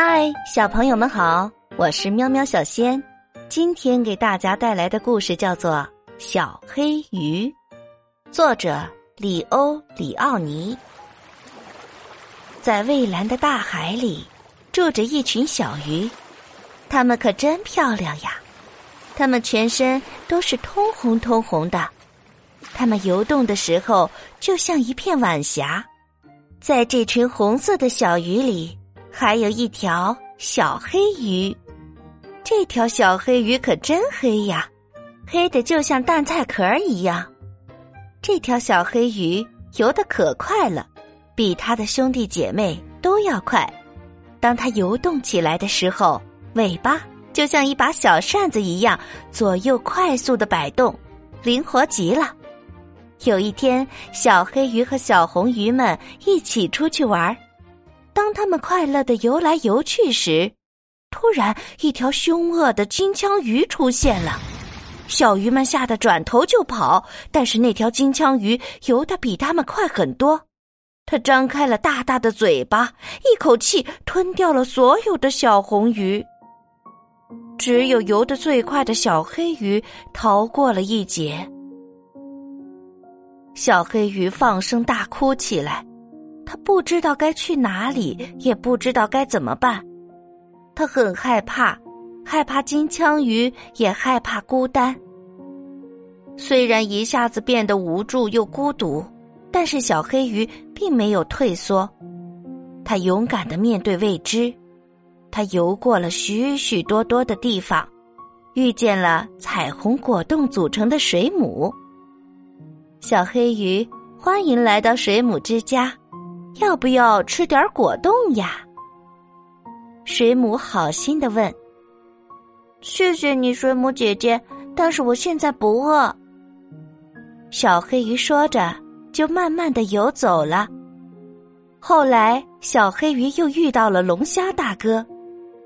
嗨，小朋友们好，我是喵喵小仙。今天给大家带来的故事叫做《小黑鱼》，作者里欧里奥尼。在蔚蓝的大海里，住着一群小鱼，它们可真漂亮呀！它们全身都是通红通红的，它们游动的时候就像一片晚霞。在这群红色的小鱼里，还有一条小黑鱼。这条小黑鱼可真黑呀，黑的就像蛋菜壳一样。这条小黑鱼游得可快了，比它的兄弟姐妹都要快。当它游动起来的时候，尾巴就像一把小扇子一样，左右快速的摆动，灵活极了。有一天，小黑鱼和小红鱼们一起出去玩儿。当他们快乐的游来游去时，突然一条凶恶的金枪鱼出现了。小鱼们吓得转头就跑，但是那条金枪鱼游得比他们快很多。它张开了大大的嘴巴，一口气吞掉了所有的小红鱼。只有游得最快的小黑鱼逃过了一劫。小黑鱼放声大哭起来，他不知道该去哪里，也不知道该怎么办。他很害怕，害怕金枪鱼，也害怕孤单。虽然一下子变得无助又孤独，但是小黑鱼并没有退缩。他勇敢的面对未知，他游过了许许多多的地方，遇见了彩虹果冻组成的水母。小黑鱼，欢迎来到水母之家，要不要吃点果冻呀？水母好心的问。谢谢你，水母姐姐，但是我现在不饿。小黑鱼说着，就慢慢的游走了。后来，小黑鱼又遇到了龙虾大哥，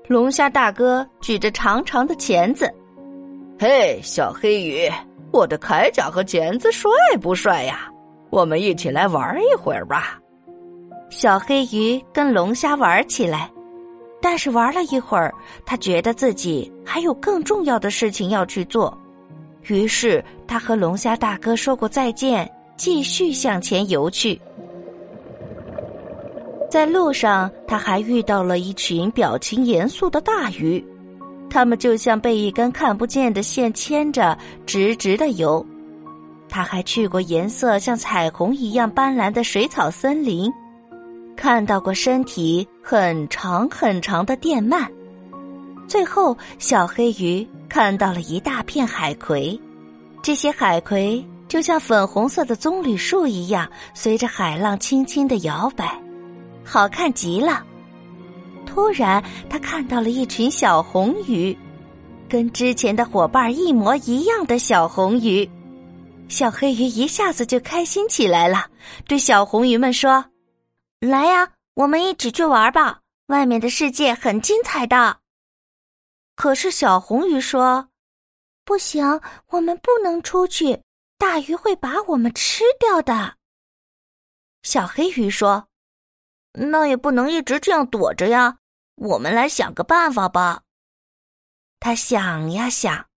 龙虾大哥举着长长的钳子，嘿，小黑鱼。我的铠甲和钳子帅不帅呀？我们一起来玩一会儿吧。小黑鱼跟龙虾玩起来，但是玩了一会儿，他觉得自己还有更重要的事情要去做，于是他和龙虾大哥说过再见，继续向前游去。在路上，他还遇到了一群表情严肃的大鱼。他们就像被一根看不见的线牵着，直直的游。他还去过颜色像彩虹一样斑斓的水草森林，看到过身体很长很长的电鳗。最后，小黑鱼看到了一大片海葵，这些海葵就像粉红色的棕榈树一样，随着海浪轻轻的摇摆，好看极了。突然，他看到了一群小红鱼，跟之前的伙伴一模一样的小红鱼。小黑鱼一下子就开心起来了，对小红鱼们说：“来呀，我们一起去玩吧！外面的世界很精彩的。”可是小红鱼说：“不行，我们不能出去，大鱼会把我们吃掉的。”小黑鱼说：“那也不能一直这样躲着呀。”我们来想个办法吧。他想呀想，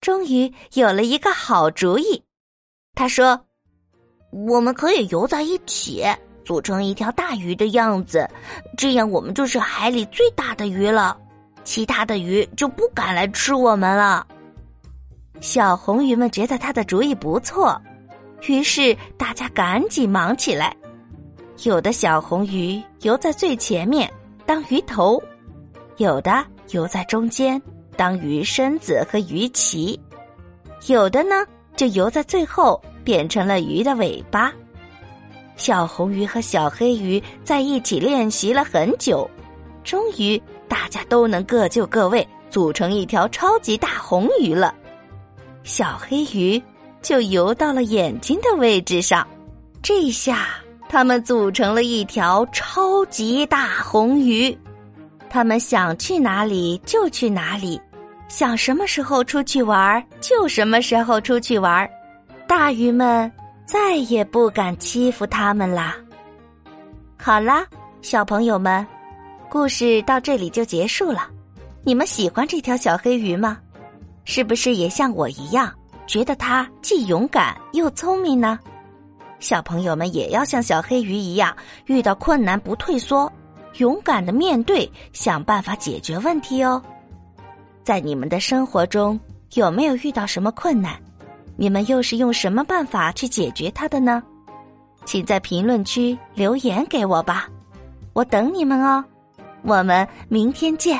终于有了一个好主意。他说：“我们可以游在一起，组成一条大鱼的样子，这样我们就是海里最大的鱼了，其他的鱼就不敢来吃我们了。”小红鱼们觉得他的主意不错，于是大家赶紧忙起来。有的小红鱼游在最前面。当鱼头，有的游在中间当鱼身子和鱼鳍，有的呢就游在最后变成了鱼的尾巴。小红鱼和小黑鱼在一起练习了很久，终于大家都能各就各位，组成一条超级大红鱼了。小黑鱼就游到了眼睛的位置上，这下。他们组成了一条超级大红鱼，他们想去哪里就去哪里，想什么时候出去玩就什么时候出去玩，大鱼们再也不敢欺负他们啦。好啦，小朋友们，故事到这里就结束了。你们喜欢这条小黑鱼吗？是不是也像我一样，觉得它既勇敢又聪明呢？小朋友们也要像小黑鱼一样，遇到困难不退缩，勇敢的面对，想办法解决问题哦。在你们的生活中，有没有遇到什么困难？你们又是用什么办法去解决它的呢？请在评论区留言给我吧，我等你们哦。我们明天见。